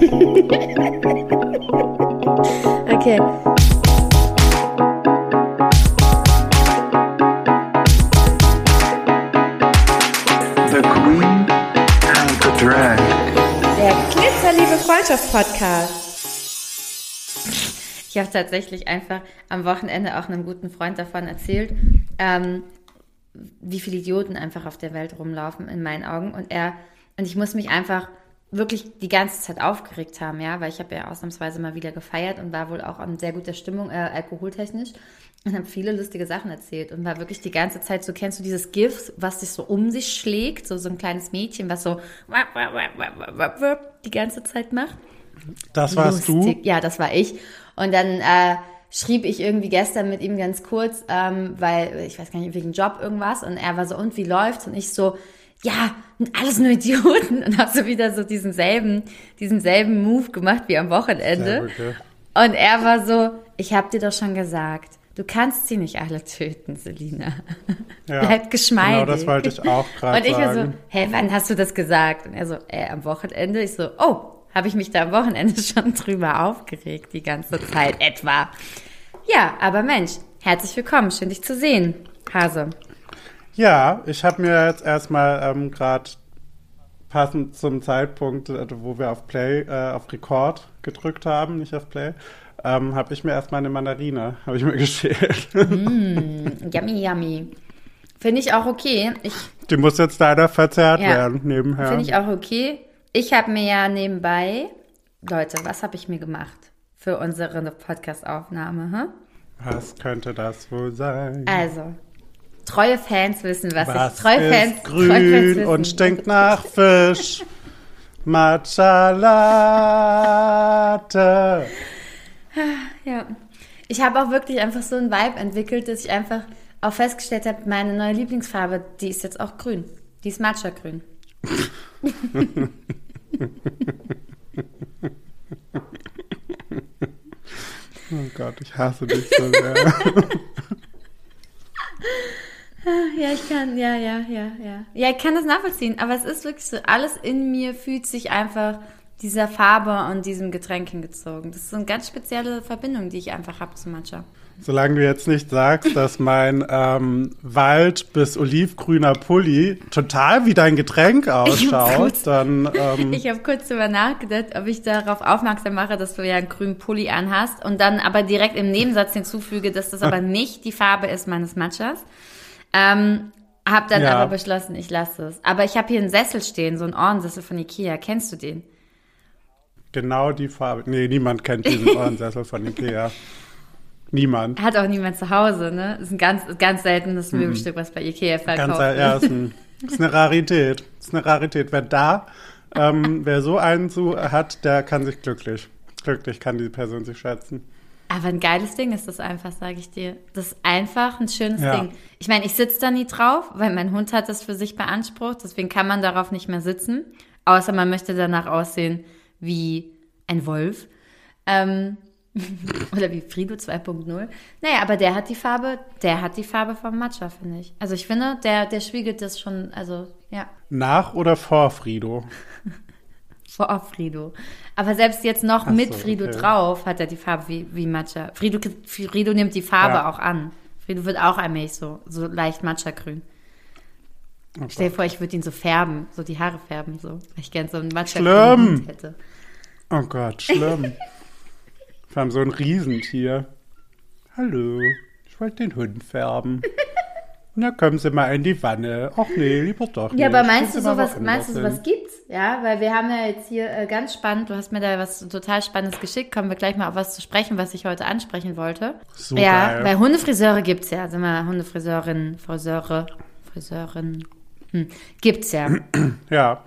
Okay. The Queen and the Drag. Der Glitzerliebe Freundschaft-Podcast. Ich habe tatsächlich einfach am Wochenende auch einem guten Freund davon erzählt, ähm, wie viele Idioten einfach auf der Welt rumlaufen, in meinen Augen. Und er, und ich muss mich einfach wirklich die ganze Zeit aufgeregt haben, ja, weil ich habe ja ausnahmsweise mal wieder gefeiert und war wohl auch in sehr guter Stimmung, äh, alkoholtechnisch. Und habe viele lustige Sachen erzählt und war wirklich die ganze Zeit so, kennst du dieses GIF, was sich so um sich schlägt, so, so ein kleines Mädchen, was so die ganze Zeit macht? Das warst Lustig. du? Ja, das war ich. Und dann äh, schrieb ich irgendwie gestern mit ihm ganz kurz, ähm, weil ich weiß gar nicht, wegen Job irgendwas. Und er war so, und wie läuft's? Und ich so, ja, alles nur Idioten. Und habe so wieder so diesen selben, diesen selben Move gemacht wie am Wochenende. gut, ja. Und er war so, ich habe dir doch schon gesagt, du kannst sie nicht alle töten, Selina. Ja, Bleib geschmeidig. Genau, das wollte ich auch gerade Und ich war so, hä, wann hast du das gesagt? Und er so, äh, am Wochenende. Ich so, oh, habe ich mich da am Wochenende schon drüber aufgeregt, die ganze Zeit etwa. Ja, aber Mensch, herzlich willkommen, schön dich zu sehen, Hase. Ja, ich habe mir jetzt erstmal ähm, gerade passend zum Zeitpunkt, äh, wo wir auf Play, äh, auf Record gedrückt haben, nicht auf Play, ähm, habe ich mir erstmal eine Mandarine, habe ich mir geschält. Yummy, yummy. Finde ich auch okay. Ich Die muss jetzt leider verzerrt Ja. werden nebenher. finde ich auch okay. Ich habe mir ja nebenbei, Leute, was habe ich mir gemacht für unsere Podcast-Aufnahme? Hm? Was könnte das wohl sein? Also, treue Fans wissen, was, Was ich. Treue Fans, ist treue Fans grün wissen. und stinkt nach Fisch? Matcha Latte. Ja. Ich habe auch wirklich einfach so einen Vibe entwickelt, dass ich einfach auch festgestellt habe, meine neue Lieblingsfarbe, die ist jetzt auch grün. Die ist Matcha-grün. Oh Gott, ich hasse dich so sehr. Ja, ich kann, ja, ja, ja, ja. Ja, ich kann das nachvollziehen, aber es ist wirklich so, alles in mir fühlt sich einfach dieser Farbe und diesem Getränk hingezogen. Das ist so eine ganz spezielle Verbindung, die ich einfach habe zu Matcha. Solange du jetzt nicht sagst, dass mein ähm, Wald- bis olivgrüner Pulli total wie dein Getränk ausschaut, kurz- dann ähm, Ich habe kurz darüber nachgedacht, ob ich darauf aufmerksam mache, dass du ja einen grünen Pulli anhast und dann aber direkt im Nebensatz hinzufüge, dass das aber nicht die Farbe ist meines Matchas. Ähm, hab dann Ja. aber beschlossen, ich lasse es. Aber ich habe hier einen Sessel stehen, so einen Ohrensessel von Ikea. Kennst du den? genau die Farbe. Nee, niemand kennt diesen Ohrensessel von Ikea. Niemand. Hat auch niemand zu Hause, ne? Ist ein ganz, ganz seltenes Möbelstück, was bei Ikea verkauft Ganz, wird. ja, ist, ein, ist eine Rarität. Ist eine Rarität. Wer da, ähm, wer so einen zu hat, der kann sich glücklich. Glücklich kann die Person sich schätzen. Aber ein geiles Ding ist das einfach, sage ich dir. Das ist einfach ein schönes Ja. Ding. Ich meine, ich sitze da nie drauf, weil mein Hund hat das für sich beansprucht. Deswegen kann man darauf nicht mehr sitzen. Außer man möchte danach aussehen wie ein Wolf. Ähm, oder wie Frido 2.0. Naja, aber der hat die Farbe, der hat die Farbe vom Matcha, finde ich. Also ich finde, der, der spiegelt das schon, also ja, Nach oder vor Frido? vor Frido. Aber selbst jetzt noch Ach mit so, Frido okay. drauf hat er die Farbe wie, wie Matcha. Frido, Frido nimmt die Farbe Ja. auch an. Frido wird auch allmählich so, so leicht Matcha-grün. Oh Stell dir vor, ich würde ihn so färben, so die Haare färben, so. Weil ich gern so einen matcha Schlimm. Hund hätte. Oh Gott, schlimm. Vor allem so ein Riesentier. Hallo, ich wollte den Hund färben. Na, kommen Sie mal in die Wanne. Ach nee, lieber doch nicht. Ja, aber meinst du sowas, meinst du sowas gibt's? Ja, weil wir haben ja jetzt hier äh, ganz spannend, du hast mir da was total Spannendes geschickt, kommen wir gleich mal auf was zu sprechen, was ich heute ansprechen wollte. So ja, geil. weil Hundefriseure gibt's ja, sind wir Hundefriseurinnen, Friseure, Friseurin, hm, gibt's ja. Ja.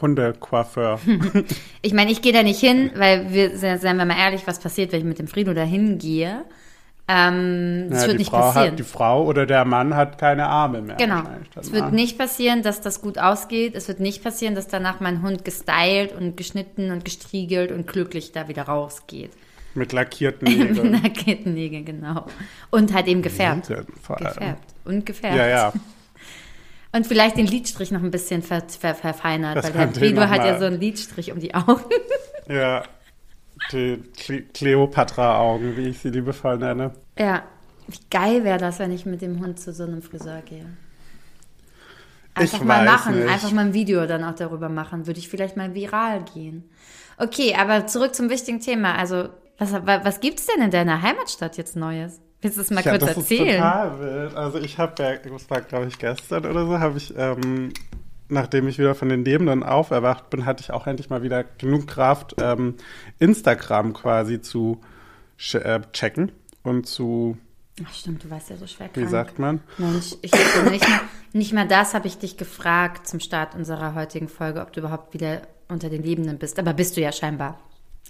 Hundecoiffeur. Ich meine, ich gehe da nicht hin, weil wir, seien wir mal ehrlich, was passiert, wenn ich mit dem Frido da hingehe? Ähm, das Ja, wird die nicht Frau passieren. Hat, die Frau oder der Mann hat keine Arme mehr. Genau. Es wird ne? nicht passieren, dass das gut ausgeht. Es wird nicht passieren, dass danach mein Hund gestylt und geschnitten und gestriegelt und glücklich da wieder rausgeht. Mit lackierten Mit Nägeln. nackten Nägeln, genau. Und halt eben gefärbt. Gefärbt. Und gefärbt. Ja, ja. Und vielleicht den Lidstrich noch ein bisschen ver ver verfeinert, Das weil der noch hat ja so einen Lidstrich um die Augen. Ja. Die Cle Cleopatra-Augen, wie ich sie liebevoll nenne. Ja, wie geil wäre das, wenn ich mit dem Hund zu so einem Friseur gehe. Einfach Ich mal machen, nicht. einfach mal ein Video dann auch darüber machen. Würde ich vielleicht mal viral gehen. Okay, aber zurück zum wichtigen Thema. Also, was, wa- was gibt's denn in deiner Heimatstadt jetzt Neues? Willst du es mal Ja, kurz das erzählen? ist total wild. Also ich habe ja, das war glaube ich gestern oder so, habe ich, ähm, nachdem ich wieder von den Lebenden auferwacht bin, hatte ich auch endlich mal wieder genug Kraft, ähm, Instagram quasi zu äh, checken und zu, Ach stimmt, du warst ja so schwer wie krank. sagt man? Mensch, ich nicht mal, nicht mal das habe ich dich gefragt zum Start unserer heutigen Folge, ob du überhaupt wieder unter den Lebenden bist. Aber bist du ja scheinbar.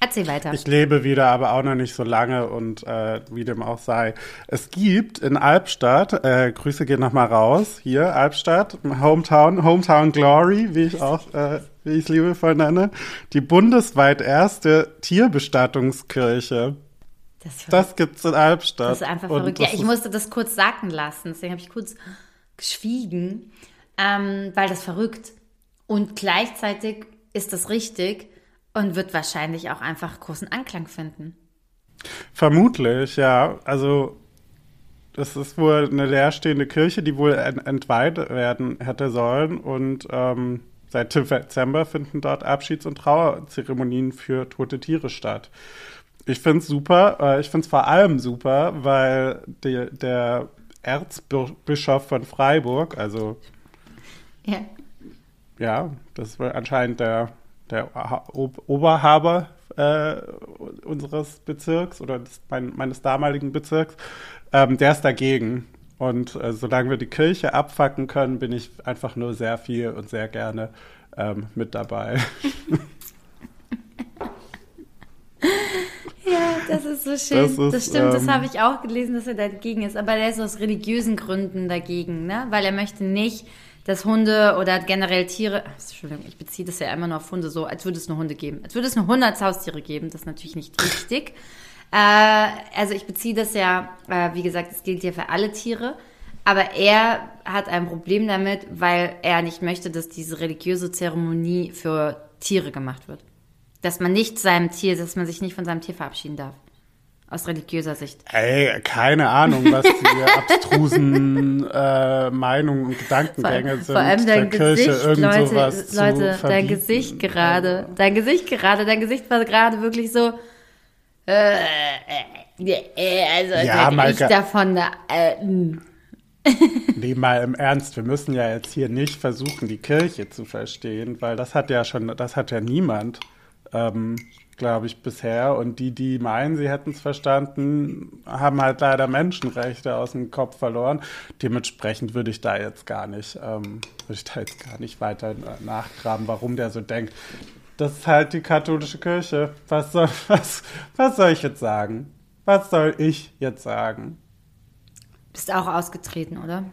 Erzähl weiter. Ich lebe wieder, aber auch noch nicht so lange und äh, wie dem auch sei. Es gibt in Albstadt, äh, Grüße gehen nochmal raus, hier Albstadt, Hometown, Hometown Glory, wie ich auch, äh, wie ich es liebevoll nenne, die bundesweit erste Tierbestattungskirche. das, Das gibt's in Albstadt. Das ist einfach verrückt. Ja, ich musste das kurz sacken lassen, deswegen habe ich kurz geschwiegen, ähm, weil das verrückt. Und gleichzeitig ist das richtig und wird wahrscheinlich auch einfach großen Anklang finden. Vermutlich, ja. Also das ist wohl eine leerstehende Kirche, die wohl ent entweiht werden hätte sollen. Und ähm, seit Dezember finden dort Abschieds- und Trauerzeremonien für tote Tiere statt. Ich finde es super. Äh, ich finde es vor allem super, weil die, der Erzbischof von Freiburg, also Ja. ja, das war anscheinend der, der Ha- Ob- Oberhaber äh, unseres Bezirks oder des, mein, meines damaligen Bezirks, ähm, der ist dagegen. Und äh, solange wir die Kirche abfacken können, bin ich einfach nur sehr viel und sehr gerne ähm, mit dabei. Ja, das ist so schön. Das Das, ist, stimmt, das ähm, habe ich auch gelesen, dass er dagegen ist. Aber der ist aus religiösen Gründen dagegen, ne? Weil er möchte nicht, dass Hunde oder generell Tiere, Entschuldigung, ich beziehe das ja immer nur auf Hunde so, als würde es nur Hunde geben. Als würde es nur Hunde als Haustiere geben. Das ist natürlich nicht richtig. Äh, also ich beziehe das ja, äh, wie gesagt, es gilt ja für alle Tiere. Aber er hat ein Problem damit, weil er nicht möchte, dass diese religiöse Zeremonie für Tiere gemacht wird. Dass man nicht seinem Tier, dass man sich nicht von seinem Tier verabschieden darf. Aus religiöser Sicht. Ey, keine Ahnung, was die abstrusen äh, Meinungen und Gedankengänge sind. Vor allem dein der Kirche Gesicht, Leute, Leute, dein. Gesicht gerade, dein Gesicht gerade, dein Gesicht war gerade wirklich so, äh, äh, äh, also als Ja, hätte ich davon, äh, mh. Nee, mal im Ernst, wir müssen ja jetzt hier nicht versuchen, die Kirche zu verstehen, weil das hat ja schon, das hat ja niemand, ähm, glaube ich, bisher. Und die, die meinen, sie hätten es verstanden, haben halt leider Menschenrechte aus dem Kopf verloren. Dementsprechend würde ich da jetzt gar nicht, ähm, würde ich da jetzt gar nicht weiter nachgraben, warum der so denkt. Das ist halt die katholische Kirche. Was soll, was, was soll ich jetzt sagen? Was soll ich jetzt sagen? bist auch ausgetreten, oder?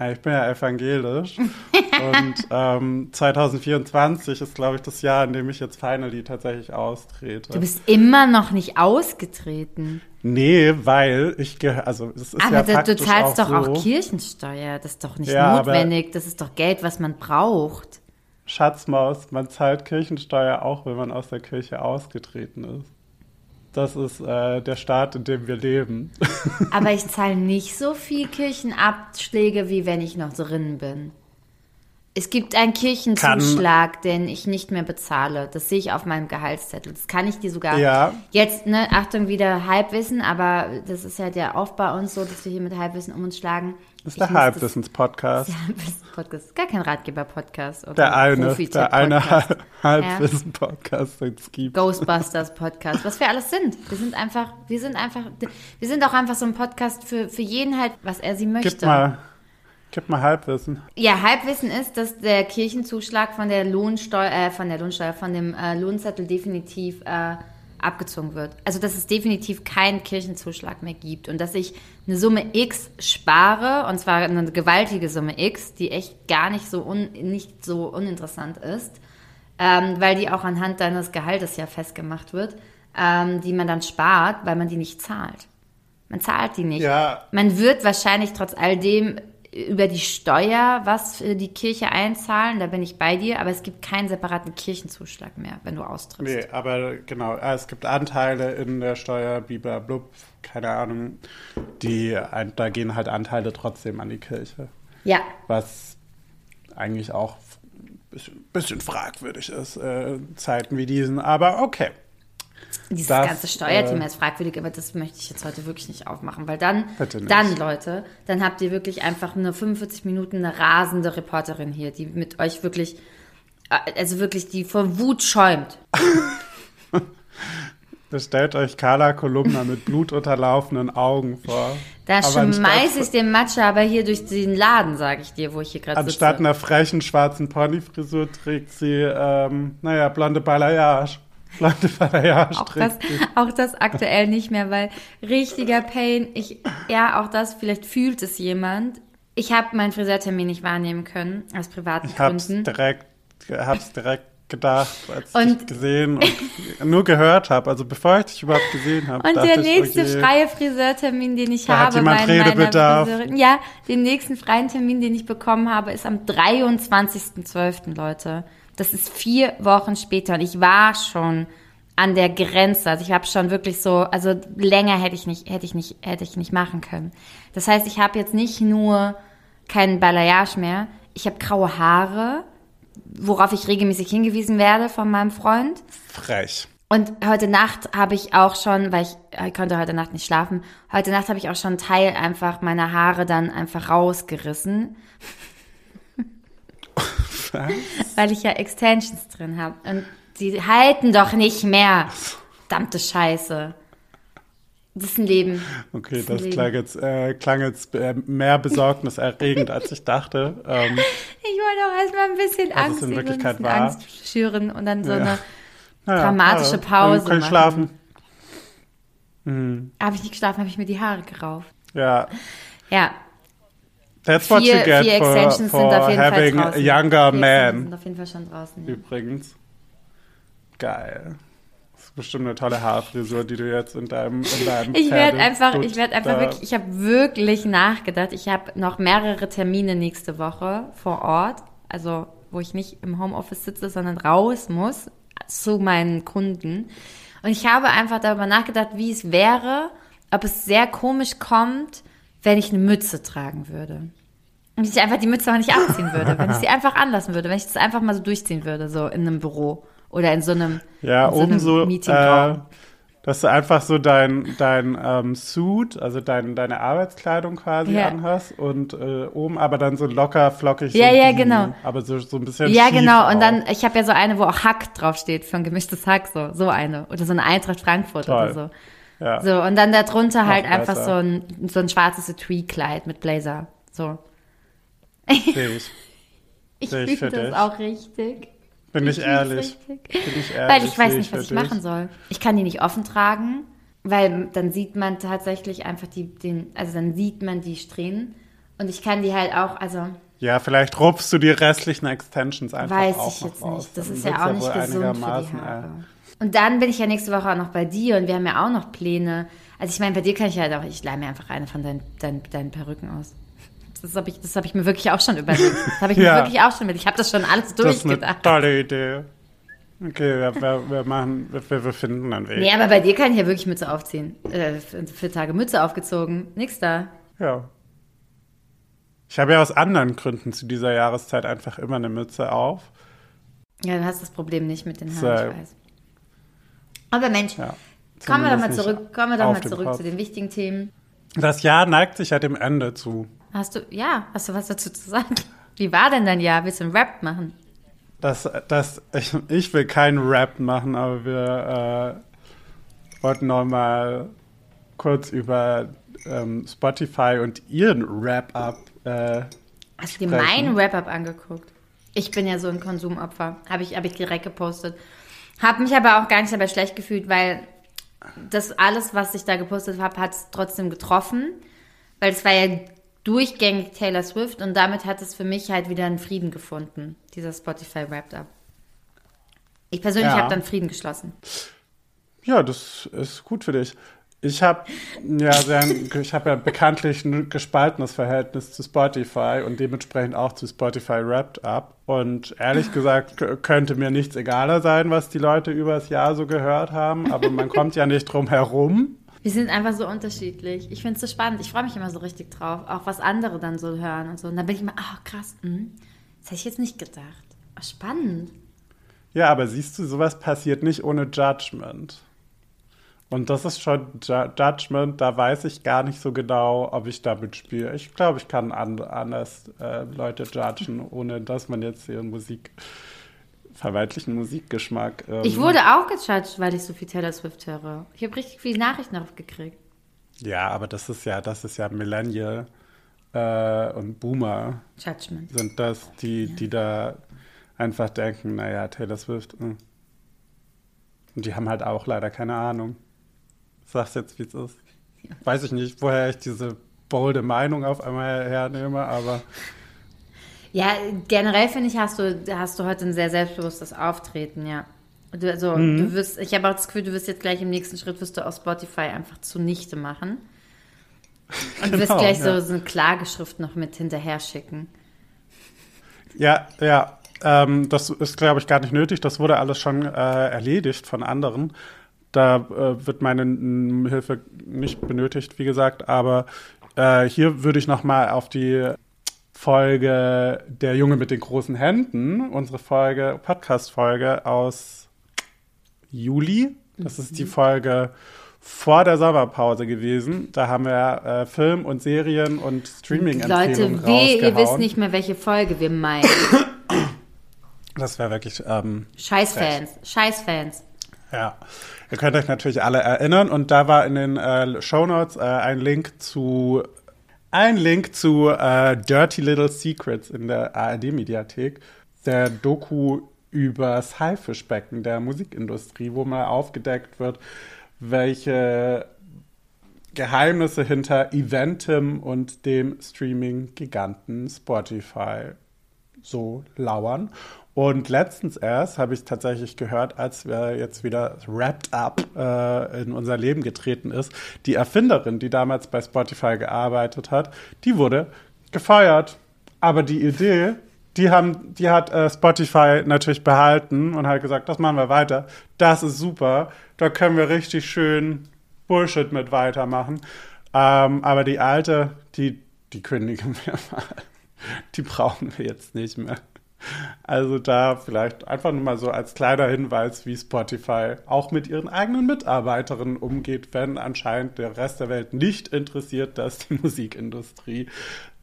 Ich bin ja evangelisch und ähm, 2024 ist, glaube ich, das Jahr, in dem ich jetzt finally tatsächlich austrete. Du bist immer noch nicht ausgetreten. nee, weil ich gehöre, also es ist Aber ja du, du zahlst auch doch so, auch Kirchensteuer. Das ist doch nicht Ja, aber- notwendig. Das ist doch Geld, was man braucht. Schatzmaus, man zahlt Kirchensteuer auch, wenn man aus der Kirche ausgetreten ist. Das ist äh, der Staat, in dem wir leben. Aber ich zahle nicht so viel Kirchenabschläge, wie wenn ich noch drin bin. Es gibt einen Kirchenzuschlag, den ich nicht mehr bezahle. Das sehe ich auf meinem Gehaltszettel. Das kann ich dir sogar Ja. jetzt, ne, Achtung, wieder Halbwissen, aber das ist ja Oft bei uns so, dass wir hier mit Halbwissen um uns schlagen. Das ist der Halbwissens-Podcast. Der Halbwissen-Podcast. Gar kein Ratgeber-Podcast. oder Der eine, der eine Halb- Halbwissen-Podcast, den es gibt. Ghostbusters Podcast, was wir alles sind. Wir sind einfach, wir sind einfach, wir sind auch einfach so ein Podcast für, für jeden halt, was er sie möchte. Gib mal, gib mal Halbwissen. Ja, Halbwissen ist, dass der Kirchenzuschlag von der Lohnsteuer, äh, von der Lohnsteuer, von dem äh, Lohnzettel definitiv äh, abgezogen wird. Also dass es definitiv keinen Kirchenzuschlag mehr gibt und dass ich eine Summe X spare und zwar eine gewaltige Summe X, die echt gar nicht so un, nicht so uninteressant ist, ähm, weil die auch anhand deines Gehaltes ja festgemacht wird, ähm, die man dann spart, weil man die nicht zahlt. Man zahlt die nicht. Ja. Man wird wahrscheinlich trotz all dem über die Steuer was für die Kirche einzahlen, da bin ich bei dir, aber es gibt keinen separaten Kirchenzuschlag mehr, wenn du austrittst. Nee, aber genau, äh, es gibt Anteile in der Steuer, blub, keine Ahnung, die, da gehen halt Anteile trotzdem an die Kirche. Ja, Was eigentlich auch ein bisschen, bisschen fragwürdig ist, äh, Zeiten wie diesen, aber okay. Dieses Das, ganze Steuerthema äh, ist fragwürdig, aber das möchte ich jetzt heute wirklich nicht aufmachen, weil dann, dann Leute, dann habt ihr wirklich einfach nur 45 Minuten eine rasende Reporterin hier, die mit euch wirklich, äh, also wirklich, die vor Wut schäumt. Bestellt euch Carla Kolumna mit blutunterlaufenden Augen vor. Da Aber anstatt- schmeiß ich den Matcha aber hier durch den Laden, sage ich dir, wo ich hier gerade sitze. Anstatt einer frechen schwarzen Ponyfrisur trägt sie, ähm, naja, blonde Balayage. Blonde Balayage Auch das, auch das aktuell nicht mehr, weil richtiger Pain, ich, ja, auch das, vielleicht fühlt es jemand. Ich habe meinen Friseurtermin nicht wahrnehmen können, aus privaten Ich hab's Gründen. direkt, hab's direkt gedacht, als Und- ich dich gesehen und nur gehört habe. Also bevor ich dich überhaupt gesehen habe. Und der ich, nächste okay, freie Friseurtermin, den ich Da hat habe, jemand mein- Redebedarf. Friseurin, ja, den nächsten freien Termin, den ich bekommen habe, ist am 23.12., Leute. Das ist vier Wochen später und ich war schon an der Grenze. Also ich habe schon wirklich so, also länger hätte ich nicht, hätte ich nicht, hätte ich nicht machen können. Das heißt, ich habe jetzt nicht nur keinen Balayage mehr, ich habe graue Haare, worauf ich regelmäßig hingewiesen werde von meinem Freund. Frech. Und heute Nacht habe ich auch schon, weil ich, ich konnte heute Nacht nicht schlafen, heute Nacht habe ich auch schon einen Teil einfach meiner Haare dann einfach rausgerissen, weil ich ja Extensions drin habe. Und die halten doch nicht mehr. Verdammte Scheiße. Das ist ein Leben. Okay, das Leben. klang jetzt, äh, klang jetzt äh, mehr besorgniserregend, als ich dachte. Ähm, Ich wollte auch erstmal ein bisschen Angst, in Wirklichkeit war. Angst schüren und dann so Ja. eine, naja, Dramatische Pause kann ich machen. schlafen. habe ich nicht geschlafen, habe ich mir die Haare gerauft. Ja. Ja, That's what vier, you get vier for, Extensions for sind auf jeden Fall having draußen. a younger Vier man. sind auf jeden Fall schon draußen. Ja. Übrigens. Geil. Das ist bestimmt eine tolle Haarfrisur, die du jetzt in deinem, in deinem Ich werde einfach, ich werde einfach wirklich, ich habe wirklich nachgedacht. Ich habe noch mehrere Termine nächste Woche vor Ort, also wo ich nicht im Homeoffice sitze, sondern raus muss zu meinen Kunden. Und ich habe einfach darüber nachgedacht, wie es wäre, ob es sehr komisch kommt, wenn ich eine Mütze tragen würde. Und ich einfach die Mütze auch nicht abziehen würde, wenn ich sie einfach anlassen würde, wenn ich das einfach mal so durchziehen würde, so in einem Büro oder in so einem, Ja, so oben so, äh, dass du einfach so dein, dein ähm, Suit, also dein, deine Arbeitskleidung quasi Ja. anhast und äh, oben aber dann so locker, flockig. Ja, so ja, Beanie, genau. Aber so, so ein bisschen Ja, genau. Und auch. dann, ich habe ja so eine, wo auch Hack draufsteht, für ein gemischtes Hack, so, so eine. Oder so eine Eintracht Frankfurt Toll. oder so. Ja. So, und dann darunter halt Noch einfach besser. so ein, so ein schwarzes Etui-Kleid mit Blazer. So. Sehe ich. Ich Sehe ich finde das dich. auch richtig. Bin ich, find's ehrlich. richtig. Bin ich ehrlich. Weil ich weiß nicht, was ich dich. machen soll. Ich kann die nicht offen tragen, weil dann sieht man tatsächlich einfach die, den, also dann sieht man die Strähnen. Und ich kann die halt auch, also Ja, vielleicht rupfst du die restlichen Extensions einfach Weiß auch ich noch jetzt raus. nicht. Das Dann ist ja auch nicht gesund für die Haare. äh, Und dann bin ich ja nächste Woche auch noch bei dir und wir haben ja auch noch Pläne. Also ich meine, bei dir kann ich halt auch, ich leih mir einfach eine von deinen, deinen, deinen Perücken aus. Das habe ich, das hab ich mir wirklich auch schon überlegt. Das habe ich Ja. mir wirklich auch schon überlegt. Ich habe das schon alles Das ist eine durchgedacht. tolle Idee. Okay, wir, wir, wir machen, wir, wir finden einen Weg. Nee, aber bei dir kann ich ja wirklich Mütze aufziehen. Äh, für, für Tage Mütze aufgezogen. Nix da. Ja. Ich habe ja aus anderen Gründen zu dieser Jahreszeit einfach immer eine Mütze auf. Ja, du hast das Problem nicht mit den So. Haaren, ich weiß. Aber Mensch, Ja. kommen wir doch mal zurück, kommen wir doch mal zurück Kopf. zu den wichtigen Themen. Das Jahr neigt sich ja dem Ende zu. Hast du, ja, hast du was dazu zu sagen? Wie war denn dein Jahr? Willst du einen Rap machen? Das, das, ich, ich will keinen Rap machen, aber wir äh, wollten noch mal kurz über ähm, Spotify und ihren Wrap-Up äh, Hast du dir meinen Wrap-Up angeguckt? Ich bin ja so ein Konsumopfer. Habe ich, hab ich direkt gepostet. Habe mich aber auch gar nicht dabei schlecht gefühlt, weil das alles, was ich da gepostet habe, hat es trotzdem getroffen. Weil es war ja durchgängig Taylor Swift und damit hat es für mich halt wieder einen Frieden gefunden, dieser Spotify Wrapped Up. Ich persönlich Ja. habe dann Frieden geschlossen. Ja, das ist gut für dich. Ich habe ja, sehr, ich hab ja bekanntlich ein gespaltenes Verhältnis zu Spotify und dementsprechend auch zu Spotify Wrapped Up. Und ehrlich gesagt könnte mir nichts egaler sein, was die Leute übers Jahr so gehört haben, aber man kommt ja nicht drum herum. Wir sind einfach so unterschiedlich. Ich finde es so spannend. Ich freue mich immer so richtig drauf, auch was andere dann so hören und so. Und dann bin ich immer, ach krass, mh, das hätte ich jetzt nicht gedacht. Oh, spannend. Ja, aber siehst du, sowas passiert nicht ohne Judgment. Und das ist schon Ju Judgment, da weiß ich gar nicht so genau, ob ich damit spiele. Ich glaube, ich kann an anders äh, Leute judgen, ohne dass man jetzt ihren Musik, vermeintlichen Musikgeschmack. Ähm, Ich wurde auch gejudged, weil ich so viel Taylor Swift höre. Ich habe richtig viele Nachrichten darauf gekriegt. Ja, aber das ist ja, das ist ja Millennial äh, und Boomer Judgment. sind das, die, die da einfach denken, naja, Taylor Swift. Mh. Und die haben halt auch leider keine Ahnung. Sag's jetzt, wie es ist. Weiß ich nicht, woher ich diese bolde Meinung auf einmal hernehme, aber Ja, generell finde ich, hast du, hast du heute ein sehr selbstbewusstes Auftreten, ja. Du, also, du wirst, ich habe auch das Gefühl, du wirst jetzt gleich im nächsten Schritt wirst du auf Spotify einfach zunichte machen. Und wirst Genau, gleich ja. so, so eine Klageschrift noch mit hinterher schicken. ja, ja. Ähm, das ist, glaube ich, gar nicht nötig. Das wurde alles schon äh, erledigt von anderen. Da äh, wird meine Hilfe nicht benötigt, wie gesagt. Aber äh, hier würde ich noch mal auf die Folge Der Junge mit den großen Händen, unsere Folge, Podcast-Folge aus Juli. Das ist die Folge vor der Sommerpause gewesen. Da haben wir äh, Film und Serien und Streaming-Empfehlungen Leute, weh, ihr wisst nicht mehr, welche Folge wir meinen. Das wäre wirklich, ähm, Scheißfans, Scheißfans. ja. Ihr könnt euch natürlich alle erinnern und da war in den äh, Shownotes äh, ein Link zu ein Link zu äh, Dirty Little Secrets in der ARD-Mediathek, der Doku übers Haifischbecken der Musikindustrie, wo mal aufgedeckt wird, welche Geheimnisse hinter Eventim und dem Streaming-Giganten Spotify so lauern. Und letztens erst habe ich tatsächlich gehört, als wir jetzt wieder Wrapped Up äh, in unser Leben getreten ist, die Erfinderin, die damals bei Spotify gearbeitet hat, die wurde gefeuert. Aber die Idee, die haben, die hat äh, Spotify natürlich behalten und hat gesagt, das machen wir weiter. Das ist super. Da können wir richtig schön Bullshit mit weitermachen. Ähm, aber die alte, die, die kündigen wir mal. Die brauchen wir jetzt nicht mehr. Also da vielleicht einfach nur mal so als kleiner Hinweis, wie Spotify auch mit ihren eigenen Mitarbeiterinnen umgeht, wenn anscheinend der Rest der Welt nicht interessiert, dass die Musikindustrie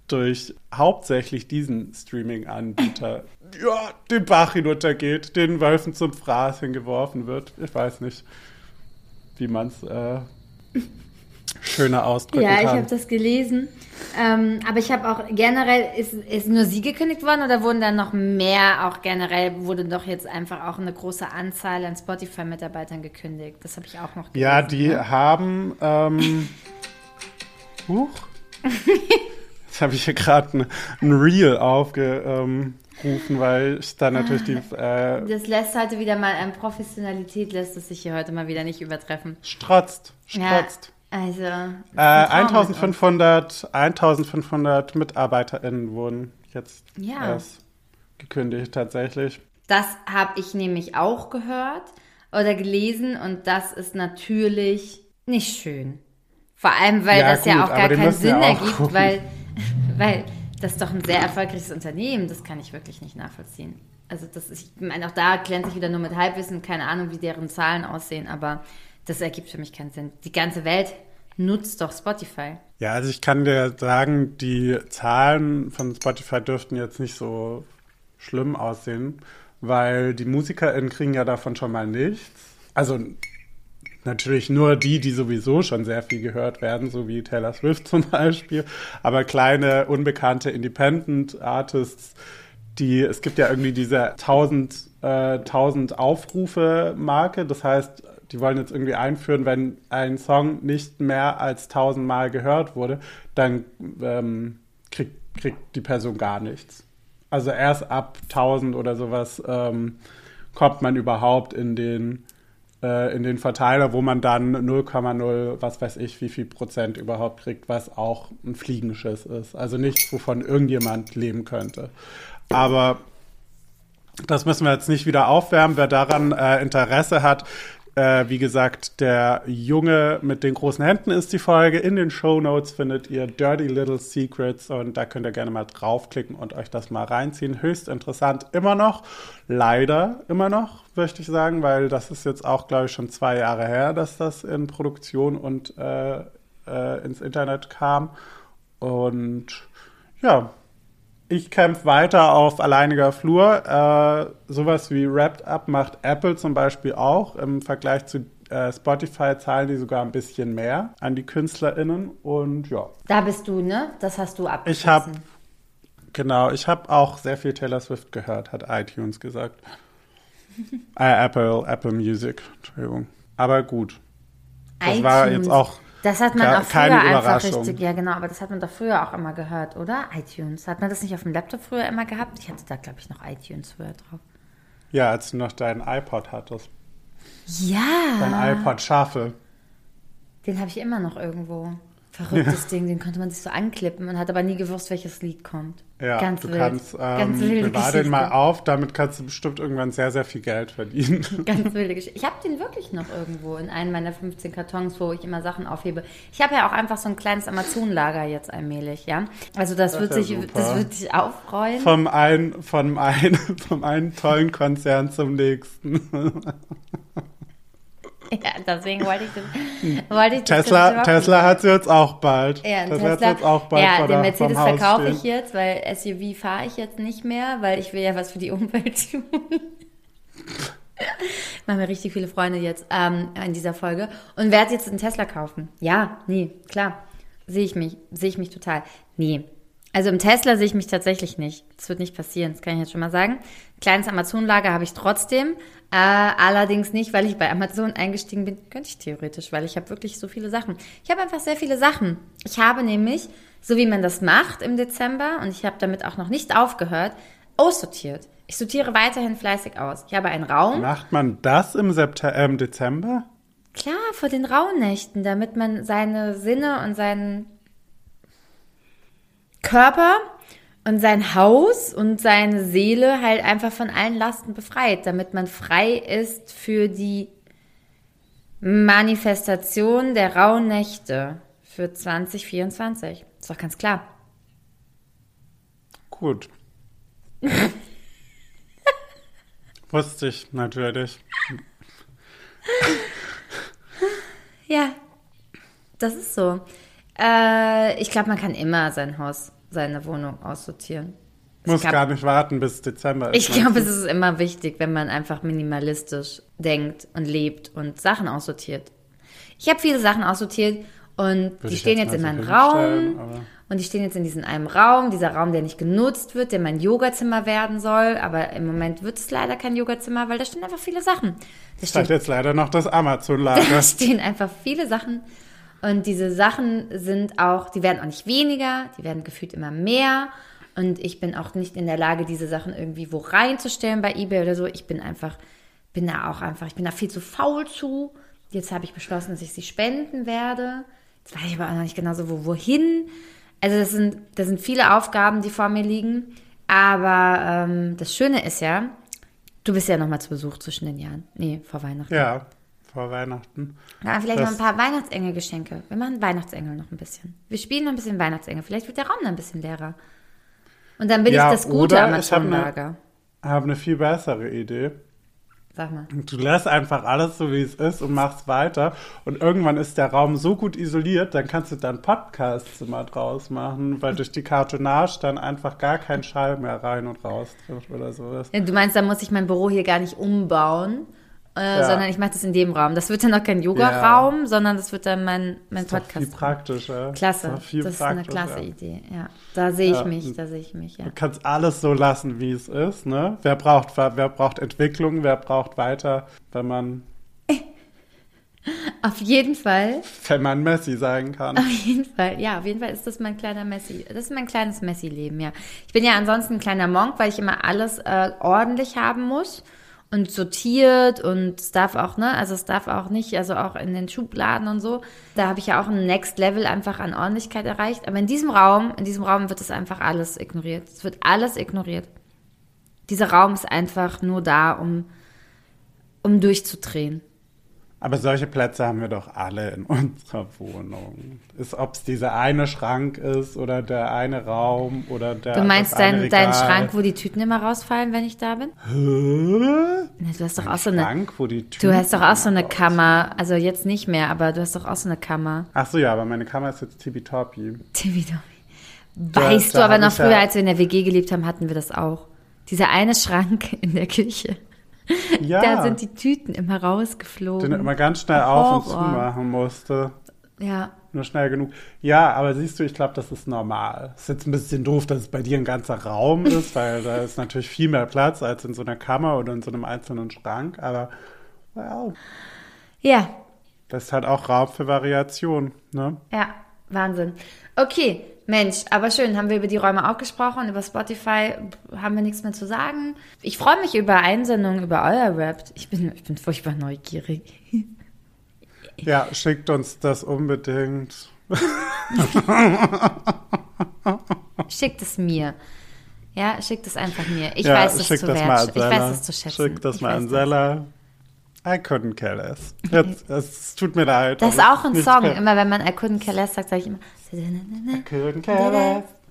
durch hauptsächlich diesen Streaming-Anbieter ja, den Bach hinuntergeht, den Wölfen zum Fraß hingeworfen wird. Ich weiß nicht, wie man es äh, schöner ausdrücken Ja, ich habe das gelesen. Ähm, aber ich habe auch generell, ist, ist nur sie gekündigt worden oder wurden dann noch mehr, auch generell wurde doch jetzt einfach auch eine große Anzahl an Spotify-Mitarbeitern gekündigt. Das habe ich auch noch gelesen. Ja, die ne? haben. Ähm, huch. Jetzt habe ich hier gerade ein, Reel aufgerufen, weil ich da natürlich die äh, Das lässt heute wieder mal an Professionalität, lässt es sich hier heute mal wieder nicht übertreffen. strotzt, Ja, strotzt. Also. Äh, ein Traum mit uns. 1500, 1500 MitarbeiterInnen wurden jetzt Ja. erst gekündigt tatsächlich. Das habe ich nämlich auch gehört oder gelesen und das ist natürlich nicht schön. Vor allem, weil Ja, das ja gut, auch aber gar keinen Sinn ja auch ergibt, gucken. weil, weil das ist doch ein sehr erfolgreiches Unternehmen. Das kann ich wirklich nicht nachvollziehen. Also das ist, ich meine, auch da glänze ich wieder nur mit Halbwissen, keine Ahnung, wie deren Zahlen aussehen, aber das ergibt für mich keinen Sinn. Die ganze Welt nutzt doch Spotify. Ja, also ich kann dir sagen, die Zahlen von Spotify dürften jetzt nicht so schlimm aussehen, weil die MusikerInnen kriegen ja davon schon mal nichts. Also natürlich nur die, die sowieso schon sehr viel gehört werden, so wie Taylor Swift zum Beispiel, aber kleine, unbekannte Independent Artists, die, es gibt ja irgendwie diese 1000, äh, 1000 Aufrufe-Marke, das heißt, die wollen jetzt irgendwie einführen, wenn ein Song nicht mehr als 1000 Mal gehört wurde, dann ähm, kriegt, kriegt die Person gar nichts. Also erst ab 1000 oder sowas ähm, kommt man überhaupt in den äh, in den Verteiler, wo man dann 0,0, was weiß ich, wie viel Prozent überhaupt kriegt, was auch ein Fliegenschiss ist. Also nichts, wovon irgendjemand leben könnte. Aber das müssen wir jetzt nicht wieder aufwärmen. Wer daran äh, Interesse hat, äh, wie gesagt, der Junge mit den großen Händen ist die Folge. In den Show Notes findet ihr Dirty Little Secrets und da könnt ihr gerne mal draufklicken und euch das mal reinziehen. Höchst interessant immer noch. Leider immer noch, möchte ich sagen, weil das ist jetzt auch, glaube ich, schon zwei Jahre her, dass das in Produktion und äh, äh, ins Internet kam. Und ja, ich kämpfe weiter auf alleiniger Flur. Äh, sowas wie Wrapped Up macht Apple zum Beispiel auch. Im Vergleich zu äh, Spotify zahlen die sogar ein bisschen mehr an die KünstlerInnen. Und ja. Da bist du, ne? Das hast du abgeschlossen. Ich habe, genau, ich habe auch sehr viel Taylor Swift gehört, hat iTunes gesagt. äh, Apple, Apple Music, Entschuldigung. Aber gut. Das iTunes. war jetzt auch Das hat man Ke- auch früher einfach richtig, ja genau, aber das hat man doch früher auch immer gehört, oder? iTunes. Hat man das nicht auf dem Laptop früher immer gehabt? Ich hatte da, glaube ich, noch iTunes früher drauf. Ja, als du noch deinen iPod hattest. Ja, Dein iPod Shuffle. den habe ich immer noch irgendwo. Verrücktes Ding, den konnte man sich so anklippen und hat aber nie gewusst, welches Lied kommt. Ja, Ganz du wild. kannst, ähm, Ganz wilde bewahr den mal auf, damit kannst du bestimmt irgendwann sehr, sehr viel Geld verdienen. Ganz wilde Geschichte. Ich habe den wirklich noch irgendwo in einem meiner 15 Kartons, wo ich immer Sachen aufhebe. Ich habe ja auch einfach so ein kleines Amazon-Lager jetzt allmählich, ja. Also das, Das wird ja sich, super. das wird sich aufrollen. vom einen, vom einen, vom einen tollen Konzern zum nächsten. Ja, deswegen wollte ich das. Wollte ich das Tesla, überhaupt Tesla hat sie jetzt auch bald. Ja, Tesla, hat Tesla. jetzt auch bald ja, vor den Mercedes verkaufe ich jetzt, weil SUV fahre ich jetzt nicht mehr, weil ich will ja was für die Umwelt tun. Machen wir richtig viele Freunde jetzt ähm, in dieser Folge und werde jetzt einen Tesla kaufen. Ja, nee, klar. Sehe ich mich, sehe ich mich total. Nee. Also im Tesla sehe ich mich tatsächlich nicht. Das wird nicht passieren, das kann ich jetzt schon mal sagen. Kleines Amazon-Lager habe ich trotzdem. Äh, allerdings nicht, weil ich bei Amazon eingestiegen bin. Könnte ich theoretisch, weil ich habe wirklich so viele Sachen. Ich habe einfach sehr viele Sachen. Ich habe nämlich, so wie man das macht im Dezember, und ich habe damit auch noch nicht aufgehört, aussortiert. Ich sortiere weiterhin fleißig aus. Ich habe einen Raum. Macht man das im, September, äh, Dezember? Klar, vor den Rauhnächten, damit man seine Sinne und seinen Körper und sein Haus und seine Seele halt einfach von allen Lasten befreit, damit man frei ist für die Manifestation der Rauhnächte für 2024. Ist doch ganz klar. Gut. Wusste ich natürlich. Ja, das ist so. Äh, ich glaube, man kann immer sein Haus, seine Wohnung aussortieren. Muss glaub- gar nicht warten bis Dezember. ist, Ich glaube, es ist immer wichtig, wenn man einfach minimalistisch denkt und lebt und Sachen aussortiert. Ich habe viele Sachen aussortiert und Würde die stehen jetzt jetzt in meinem Raum. Und die stehen jetzt in diesem einen Raum, dieser Raum, der nicht genutzt wird, der mein Yogazimmer werden soll. Aber im Moment wird es leider kein Yogazimmer, weil da stehen einfach viele Sachen. Da stehen, jetzt leider noch das da Amazon-Lager. stehen einfach viele Sachen. Und diese Sachen sind auch, die werden auch nicht weniger, die werden gefühlt immer mehr. Und ich bin auch nicht in der Lage, diese Sachen irgendwie wo reinzustellen bei eBay oder so. Ich bin einfach, bin da auch einfach, ich bin da viel zu faul zu. Jetzt habe ich beschlossen, dass ich sie spenden werde. Jetzt weiß ich aber auch noch nicht genau so, wo, wohin. Also das sind, das sind viele Aufgaben, die vor mir liegen. Aber ähm, das Schöne ist ja, du bist ja nochmal zu Besuch zwischen den Jahren. Nee, vor Weihnachten. Ja, vor Weihnachten. Ja, vielleicht noch ein paar Weihnachtsengelgeschenke. Wir machen Weihnachtsengel noch ein bisschen. Wir spielen noch ein bisschen Weihnachtsengel. Vielleicht wird der Raum dann ein bisschen leerer. Und dann bin Ja, ich das gute oder ich hab ne- Amazon-Lager. Habe eine viel bessere Idee. Sag mal. Du lässt einfach alles so, wie es ist und machst weiter. Und irgendwann ist der Raum so gut isoliert, dann kannst du dann Podcast-Zimmer draus machen, weil durch die Kartonage dann einfach gar kein Schall mehr rein und raus trifft oder sowas. Ja, Du meinst, da muss ich mein Büro hier gar nicht umbauen, äh, Ja. sondern ich mache das in dem Raum. Das wird dann noch kein Yoga-Raum, sondern das wird dann mein, mein Ist doch viel Podcast. praktischer. Klasse. Ist viel das ist eine klasse Idee. Ja, da sehe ich Ja. mich, da sehe ich mich, ja. Du kannst alles so lassen, wie es ist. Ne? Wer, braucht, wer braucht Entwicklung, wer braucht weiter, wenn man, Auf jeden Fall wenn man Messi sein kann. Auf jeden Fall, ja, auf jeden Fall ist das mein kleiner Messi. Das ist mein kleines Messi-Leben, ja. Ich bin ja ansonsten ein kleiner Monk, weil ich immer alles äh, ordentlich haben muss und sortiert und es darf auch, ne, also es darf auch nicht, also auch in den Schubladen und so. Da habe ich ja auch ein Next Level einfach an Ordentlichkeit erreicht. Aber in diesem Raum, in diesem Raum wird es einfach alles ignoriert. Es wird alles ignoriert. Dieser Raum ist einfach nur da, um, um durchzudrehen. Aber solche Plätze haben wir doch alle in unserer Wohnung. Ist, ob es dieser eine Schrank ist oder der eine Raum oder der. Du meinst deinen dein. Schrank, wo die Tüten immer rausfallen, wenn ich da bin? Hä? Du hast doch Ein auch so eine. Schrank, wo die Du hast doch auch so eine Tüten Kammer, also jetzt nicht mehr, aber du hast doch auch so eine Kammer. Ach so, ja, aber meine Kammer ist jetzt tippitoppi. Tibidomi. Weißt da du, aber noch ich ja- früher, als wir in der WG gelebt haben, hatten wir das auch. Dieser eine Schrank in der Küche. Ja, Da sind die Tüten immer den er rausgeflogen. immer ganz schnell auf und zu machen musste. Ja. Nur schnell genug. Ja, aber siehst du, ich glaube, das ist normal. Ist jetzt ein bisschen doof, dass es bei dir ein ganzer Raum ist, weil da ist natürlich viel mehr Platz als in so einer Kammer oder in so einem einzelnen Schrank. Aber well, Ja, das ist halt auch Raum für Variation. Ne? ja, Wahnsinn. Okay, Mensch, aber schön, haben wir über die Räume auch gesprochen, über Spotify haben wir nichts mehr zu sagen. Ich freue mich über Einsendungen, über euer Rap. Ich bin, ich bin furchtbar neugierig. Ja, schickt uns das unbedingt. Schickt es mir. Ja, schickt es einfach mir. Ich ja, weiß es zu das wertschätzen. Ich weiß es zu schätzen. Schickt das Ich mal an. Sella. I couldn't care less. Jetzt, es tut mir leid. Das ist auch ein Song. mehr. Immer wenn man I couldn't care less sagt, sage ich immer. Couldn't care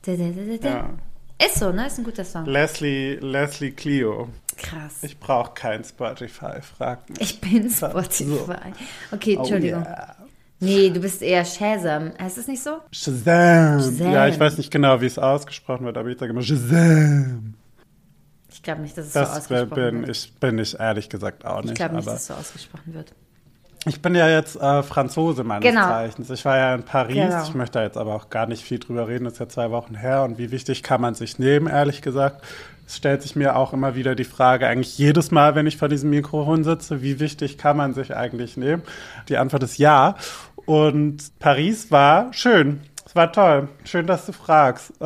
less. Ja. Ist so, ne? Ist ein guter Song. Leslie, Leslie Clio. Krass. Ich brauche kein Spotify, frag mich. Ich bin Spotify. Okay, Oh, Entschuldigung. yeah. Nee, du bist eher Shazam. Heißt es nicht so? Shazam. Shazam. Ja, ich weiß nicht genau, wie es ausgesprochen wird, aber ich sage immer Shazam. Ich glaube nicht, dass es so Das ausgesprochen bin wird. ich, bin ich ehrlich gesagt auch Ich nicht. glaube nicht, dass es so ausgesprochen wird. Ich bin ja jetzt äh, Franzose meines Genau. Zeichens. Ich war ja in Paris. Genau. Ich möchte da jetzt aber auch gar nicht viel drüber reden. Das ist ja zwei Wochen her. Und wie wichtig kann man sich nehmen, ehrlich gesagt? Es stellt sich mir auch immer wieder die Frage, eigentlich jedes Mal, wenn ich vor diesem Mikrofon sitze, wie wichtig kann man sich eigentlich nehmen? Die Antwort ist ja. Und Paris war schön. Es war toll. Schön, dass du fragst.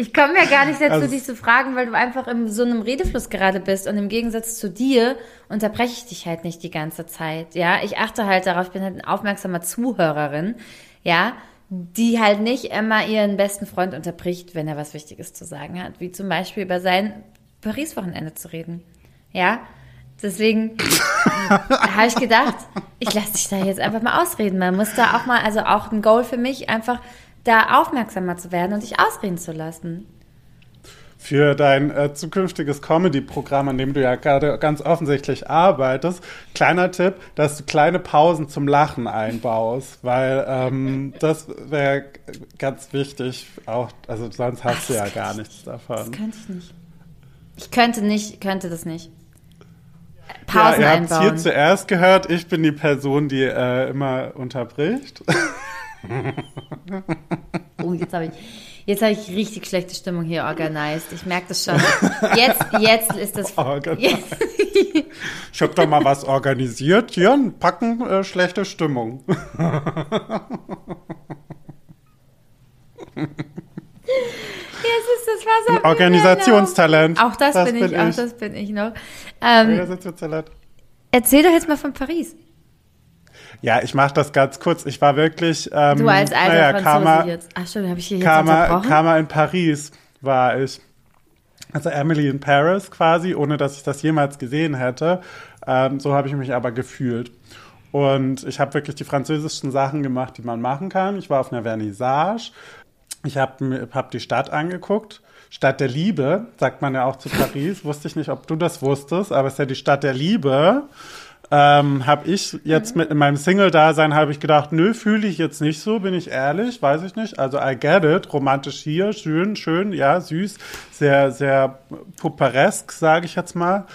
Ich komme ja gar nicht dazu, Also- dich zu fragen, weil du einfach in so einem Redefluss gerade bist. Und im Gegensatz zu dir unterbreche ich dich halt nicht die ganze Zeit. Ja, ich achte halt darauf, ich bin halt ein aufmerksamer Zuhörerin. Ja, die halt nicht immer ihren besten Freund unterbricht, wenn er was Wichtiges zu sagen hat. Wie zum Beispiel über sein Paris-Wochenende zu reden. Ja, deswegen habe ich gedacht, ich lasse dich da jetzt einfach mal ausreden. Man muss da auch mal, also auch ein Goal für mich, einfach da aufmerksamer zu werden und dich ausreden zu lassen. für dein äh, zukünftiges Comedy-Programm, an dem du ja gerade ganz offensichtlich arbeitest, kleiner Tipp, dass du kleine Pausen zum Lachen einbaust, weil ähm, das wäre ganz wichtig. Auch, also sonst hast du ja gar nichts Das davon. könnte ich nicht. Ich könnte nicht, könnte das nicht. Ja, Pausen ihr habt es hier einbauen. zuerst gehört. Ich bin die Person, die äh, immer unterbricht. Oh, jetzt habe ich, jetzt habe ich richtig schlechte Stimmung hier organisiert. Ich merke das schon. Jetzt, jetzt ist das. Jetzt, Ich habe da mal was organisiert. Hier ein Packen äh, schlechte Stimmung. jetzt ist das Wasser. Ein Organisationstalent. Auch das, Das bin ich, bin auch ich. das bin ich noch. Ähm, Organisationstalent. erzähl doch jetzt mal von Paris. Ja, ich mache das ganz kurz. Ich war wirklich. Ähm, Du als alter naja, Karma, jetzt. Ach schon, habe ich hier jetzt Karma, unterbrochen? Karma in Paris war ich. Also Emily in Paris quasi, ohne dass ich das jemals gesehen hätte. Ähm, so habe ich mich aber gefühlt. Und ich habe wirklich die französischen Sachen gemacht, die man machen kann. Ich war auf einer Vernissage. Ich habe hab die Stadt angeguckt. Stadt der Liebe, sagt man ja auch zu Paris. Wusste ich nicht, ob du das wusstest, aber es ist ja die Stadt der Liebe. Ähm, habe ich jetzt mit in meinem Single-Dasein habe ich gedacht, nö, fühle ich jetzt nicht so, bin ich ehrlich, weiß ich nicht. Also I get it, romantisch hier, schön, schön, ja, süß, sehr, sehr pupperesk, sage ich jetzt mal.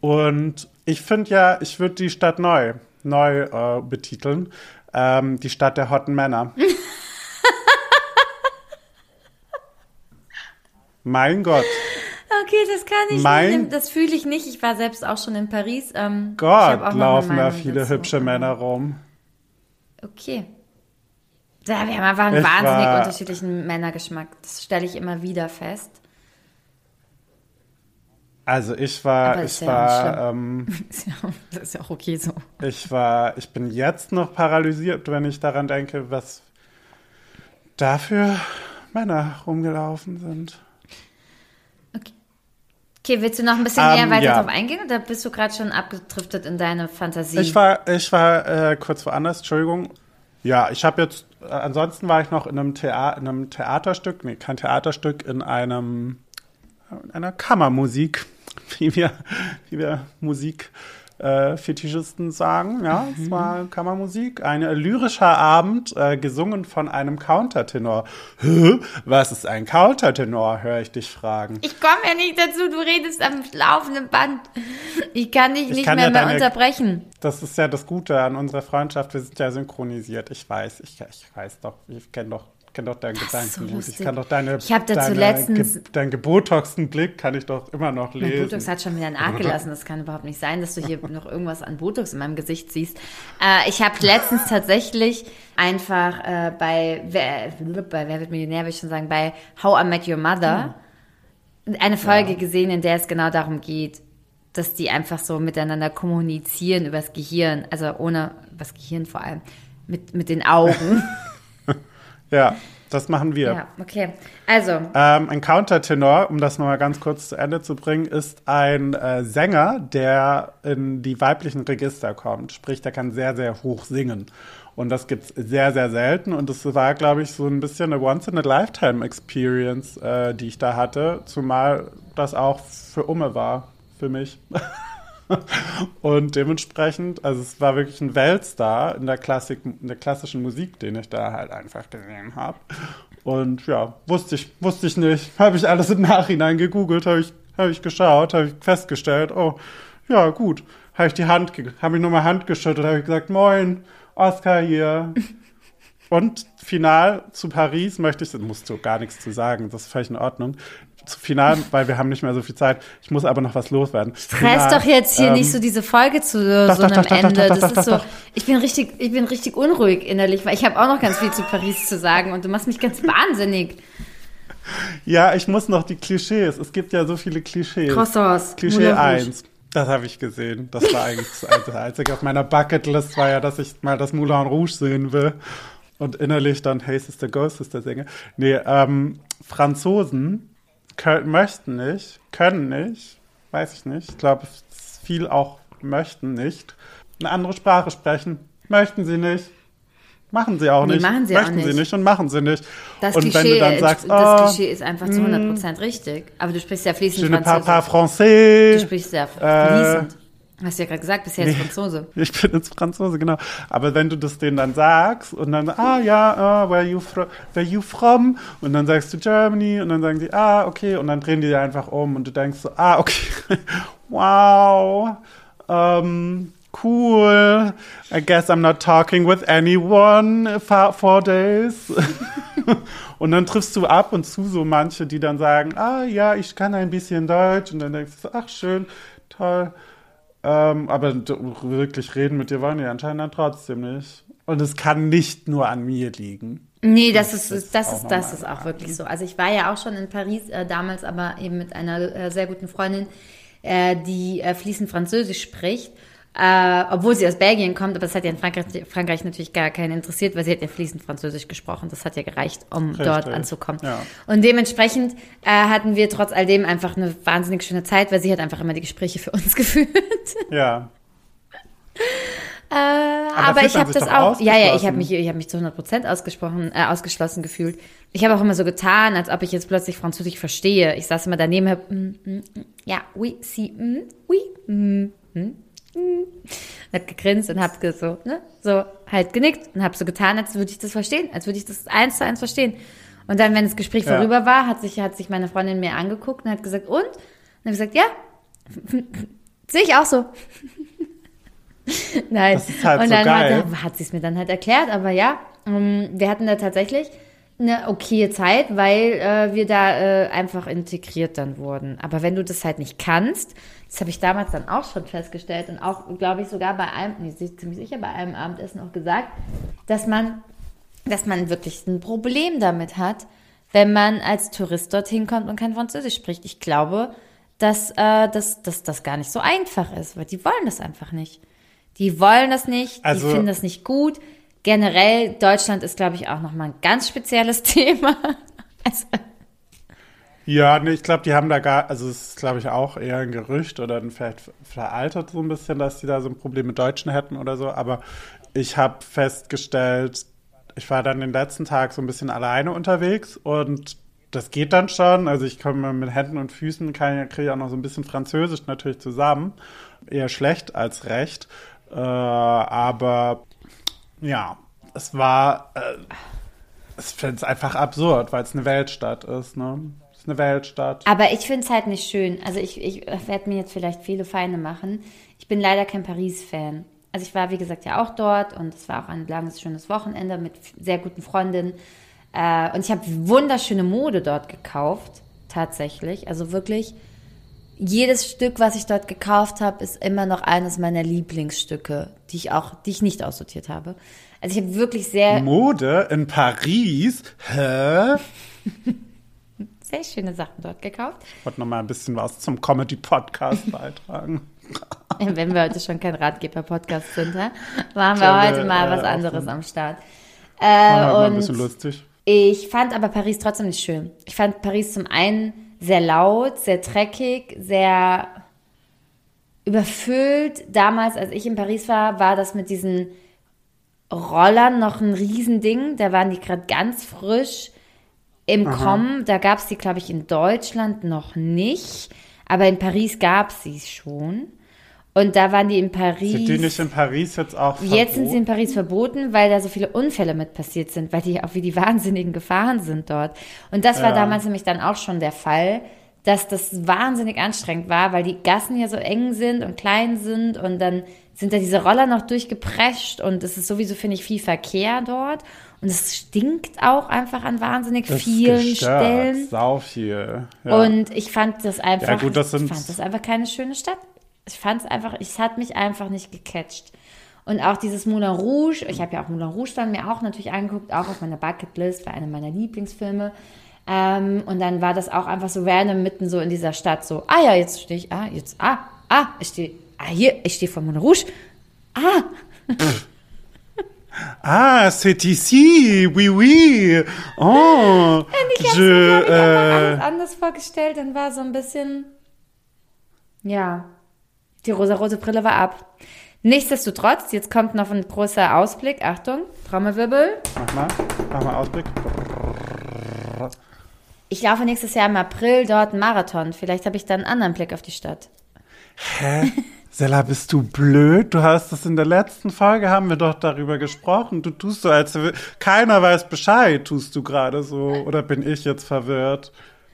Und ich finde ja, ich würde die Stadt neu, neu äh, betiteln. Ähm, die Stadt der hotten Männer. mein Gott. Okay, das kann ich Mein- nicht. Das fühle ich nicht. Ich war selbst auch schon in Paris. Ähm, Gott, laufen da viele dazu. hübsche Männer rum. Okay. Da, wir haben einfach einen Ich wahnsinnig war- unterschiedlichen Männergeschmack. Das stelle ich immer wieder fest. Also ich war, Aber ich ja war, ähm, das ist ja auch okay so. ich war, ich bin jetzt noch paralysiert, wenn ich daran denke, was dafür Männer rumgelaufen sind. Okay, willst du noch ein bisschen Ähm, näher weiter ja. drauf eingehen oder bist du gerade schon abgedriftet in deine Fantasie? Ich war, ich war äh, kurz woanders, Entschuldigung. Ja, ich habe jetzt, äh, ansonsten war ich noch in einem, Thea in einem Theaterstück, nee, kein Theaterstück, in einem, in einer Kammermusik, wie wir, wie wir Musik äh, Fetischisten sagen. Ja, es war Kammermusik, ein lyrischer Abend, äh, gesungen von einem Countertenor. Hä? Was ist ein Countertenor, höre ich dich fragen. Ich komme ja nicht dazu, du redest am laufenden Band. Ich kann dich Ich nicht kann mehr, ja mehr deine- unterbrechen. Das ist ja das Gute an unserer Freundschaft. Wir sind ja synchronisiert. Ich weiß, ich, ich weiß doch, ich kenne doch, kenn doch deinen ist so Gedanken. ich kann doch deine, Ich hab dazu deine, letztens- ge, deinen gebotoxten Blick kann ich doch immer noch Mein lesen. Botox hat schon wieder nachgelassen. Das kann überhaupt nicht sein, dass du hier noch irgendwas an Botox in meinem Gesicht siehst. Äh, ich habe letztens tatsächlich einfach äh, bei, wer, bei Wer wird Millionär, würde ich schon sagen, bei How I Met Your Mother eine Folge gesehen, in der es genau darum geht, dass die einfach so miteinander kommunizieren übers Gehirn, also ohne, übers Gehirn vor allem, mit, mit den Augen. Ja, das machen wir. ja, okay. Also, Ähm, ein Countertenor, um das nochmal ganz kurz zu Ende zu bringen, ist ein äh, Sänger, der in die weiblichen Register kommt. Sprich, der kann sehr, sehr hoch singen. Und das gibt's sehr, sehr selten. Und das war, glaube ich, so ein bisschen eine Once-in-a-Lifetime-Experience, äh, die ich da hatte. Zumal das auch für Umme war, für mich. Und dementsprechend, also es war wirklich ein Weltstar in der Klassik, in der klassischen Musik, den ich da halt einfach gesehen habe. Und ja, wusste ich, wusste ich nicht. Habe ich alles im Nachhinein gegoogelt, habe ich, habe ich geschaut, habe ich festgestellt, oh, ja, gut. Habe ich die Hand, habe ich nochmal Hand geschüttelt, habe ich gesagt, moin, Oscar hier. Und final zu Paris möchte ich, musst du gar nichts zu sagen, das ist völlig in Ordnung. Zu final, weil wir haben nicht mehr so viel Zeit. Ich muss aber noch was loswerden. Stress doch jetzt hier ähm, nicht so diese Folge zu doch, so einem doch, doch, Ende. das ist so. Ich bin richtig, ich bin richtig unruhig innerlich, weil ich habe auch noch ganz viel zu Paris zu sagen und du machst mich ganz wahnsinnig. Ja, ich muss noch die Klischees. Es gibt ja so viele Klischees. Croissants. Klischee Moulin Rouge. 1. Das habe ich gesehen. Das war eigentlich das das Einzige auf meiner Bucketlist, war ja, dass ich mal das Moulin Rouge sehen will. Und innerlich dann Hey Sister Ghost Sister singe. Nee, ähm, Franzosen können, möchten nicht, können nicht, weiß ich nicht. Ich glaube, viel auch möchten nicht. Eine andere Sprache sprechen. Möchten sie nicht. Machen sie auch Nee, nicht. machen sie auch möchten sie nicht. nicht und machen sie nicht. Das und Klischee, wenn du dann äh, sagst, das oh, Klischee ist einfach zu 100% richtig. Aber du sprichst ja fließend ne Französisch. français. Du sprichst ja Äh, fließend. Hast du ja gerade gesagt, bisher ist Franzose. Ich bin jetzt Franzose, genau. Aber wenn du das denen dann sagst und dann, ah ja, ah, where, you where you from? Und dann sagst du Germany und dann sagen die, ah, okay. Und dann drehen die dir einfach um und du denkst so, ah, okay, wow, ähm, cool. I guess I'm not talking with anyone for four days. und dann triffst du ab und zu so manche, die dann sagen, ah ja, ich kann ein bisschen Deutsch. Und dann denkst du ach schön, toll. Ähm, aber wirklich reden mit dir wollen die anscheinend dann trotzdem nicht. Und es kann nicht nur an mir liegen. Nee, das Das ist, das auch ist, das ist auch wirklich so. Also ich war ja auch schon in Paris äh, damals, aber eben mit einer äh, sehr guten Freundin, äh, die äh, fließend Französisch spricht. Äh, obwohl sie aus Belgien kommt, aber das hat ja in Frankreich, Frankreich natürlich gar keinen interessiert, weil sie hat ja fließend Französisch gesprochen. Das hat ja gereicht, um Richtig, dort anzukommen. ja. Und dementsprechend äh, hatten wir trotz all dem einfach eine wahnsinnig schöne Zeit, weil sie hat einfach immer die Gespräche für uns geführt. Ja. Äh, aber, fühlt ich habe das auch. Ja, ja, ich habe mich, ich habe mich zu 100 Prozent ausgesprochen, äh, ausgeschlossen gefühlt. Ich habe auch immer so getan, als ob ich jetzt plötzlich Französisch verstehe. Ich saß immer daneben, hab, mm, mm, mm, ja, oui, si, mm, oui, mm, mm, mm. Hab gegrinst und hab so, ne, so halt genickt und hab so getan, als würde ich das verstehen, als würde ich das eins zu eins verstehen. Und dann, wenn das Gespräch Ja. vorüber war, hat sich, hat sich meine Freundin mir angeguckt und hat gesagt, und? Und dann habe ich gesagt, ja, sehe ich auch so. Nein. Das ist halt und so dann geil. hat, hat sie es mir dann halt erklärt, aber ja, ähm, wir hatten da tatsächlich eine okaye Zeit, weil äh, wir da äh, einfach integriert dann wurden. Aber wenn du das halt nicht kannst, das habe ich damals dann auch schon festgestellt und auch, glaube ich, sogar bei einem, nee, ziemlich sicher bei einem Abendessen auch gesagt, dass man, dass man wirklich ein Problem damit hat, wenn man als Tourist dorthin kommt und kein Französisch spricht. Ich glaube, dass, äh, dass, dass das gar nicht so einfach ist, weil die wollen das einfach nicht. Die wollen das nicht, Also- die finden das nicht gut. Generell, Deutschland ist, glaube ich, auch nochmal ein ganz spezielles Thema. Also, Ja, nee, ich glaube, die haben da gar, also es ist, glaube ich, auch eher ein Gerücht oder vielleicht veraltet so ein bisschen, dass die da so ein Problem mit Deutschen hätten oder so. Aber ich habe festgestellt, ich war dann den letzten Tag so ein bisschen alleine unterwegs und das geht dann schon. Also ich komme mit Händen und Füßen, kriege ich auch noch so ein bisschen Französisch natürlich zusammen. Eher schlecht als recht. Äh, aber ja, es war, äh, ich finde es einfach absurd, weil es eine Weltstadt ist. Ne? Ist eine Weltstadt. aber ich finde es halt nicht schön. Also ich, ich werde mir jetzt vielleicht viele Feinde machen. Ich bin leider kein Paris-Fan. Also ich war, wie gesagt, ja auch dort und es war auch ein langes, schönes Wochenende mit sehr guten Freundinnen. Äh, und ich habe wunderschöne Mode dort gekauft, tatsächlich. Also wirklich, jedes Stück, was ich dort gekauft habe, ist immer noch eines meiner Lieblingsstücke, die ich auch, die ich nicht aussortiert habe. Also ich habe wirklich sehr, Mode in Paris? Hä? sehr schöne Sachen dort gekauft. Ich wollte noch mal ein bisschen was zum Comedy-Podcast beitragen. Wenn wir heute schon kein Ratgeber-Podcast sind, hä? machen wir Können heute mal äh, was anderes am Start. Äh, ein bisschen lustig. ich fand aber Paris trotzdem nicht schön. Ich fand Paris zum einen sehr laut, sehr dreckig, sehr überfüllt. Damals, als ich in Paris war, war das mit diesen Rollern noch ein Riesending. Da waren die gerade ganz frisch im Kommen. Da gab es die, glaube ich, in Deutschland noch nicht. Aber in Paris gab es sie schon. Und da waren die in Paris. Sind die nicht in Paris jetzt auch Jetzt sind sie in verboten? Paris verboten, weil da so viele Unfälle mit passiert sind, weil die auch wie die Wahnsinnigen gefahren sind dort. Und das war Ja. damals nämlich dann auch schon der Fall, dass das wahnsinnig anstrengend war, weil die Gassen hier so eng sind und klein sind und dann sind da diese Roller noch durchgeprescht und es ist sowieso, finde ich, viel Verkehr dort. Und es stinkt auch einfach an wahnsinnig Das vielen gestört. Stellen. Sau viel. Ja. Und ich fand das einfach, Ja, gut, das ich fand das einfach keine schöne Stadt. Ich fand es einfach, es hat mich einfach nicht gecatcht. Und auch dieses Moulin Rouge, ich habe ja auch Moulin Rouge dann mir auch natürlich angeguckt, auch auf meiner Bucketlist, war einer meiner Lieblingsfilme. Ähm, und dann war das auch einfach so random mitten so in dieser Stadt, so, ah ja, jetzt stehe ich, ah, jetzt, ah, ah, ich stehe, ah, hier, ich stehe vor Moulin Rouge. Ah, Ah, c'est ici, oui, oui. Oh, ich habe mir äh, alles anders vorgestellt und war so ein bisschen, ja, die rosarote Brille war ab. Nichtsdestotrotz, jetzt kommt noch ein großer Ausblick. Achtung, Trommelwirbel. mach mal, mach mal Ausblick. Ich laufe nächstes Jahr im April dort einen Marathon. Vielleicht habe ich dann einen anderen Blick auf die Stadt. Hä? Sella, bist du blöd? Du hast das in der letzten Folge, haben wir doch darüber gesprochen. Du tust so, als keiner weiß Bescheid, tust du gerade so. Oder bin ich jetzt verwirrt?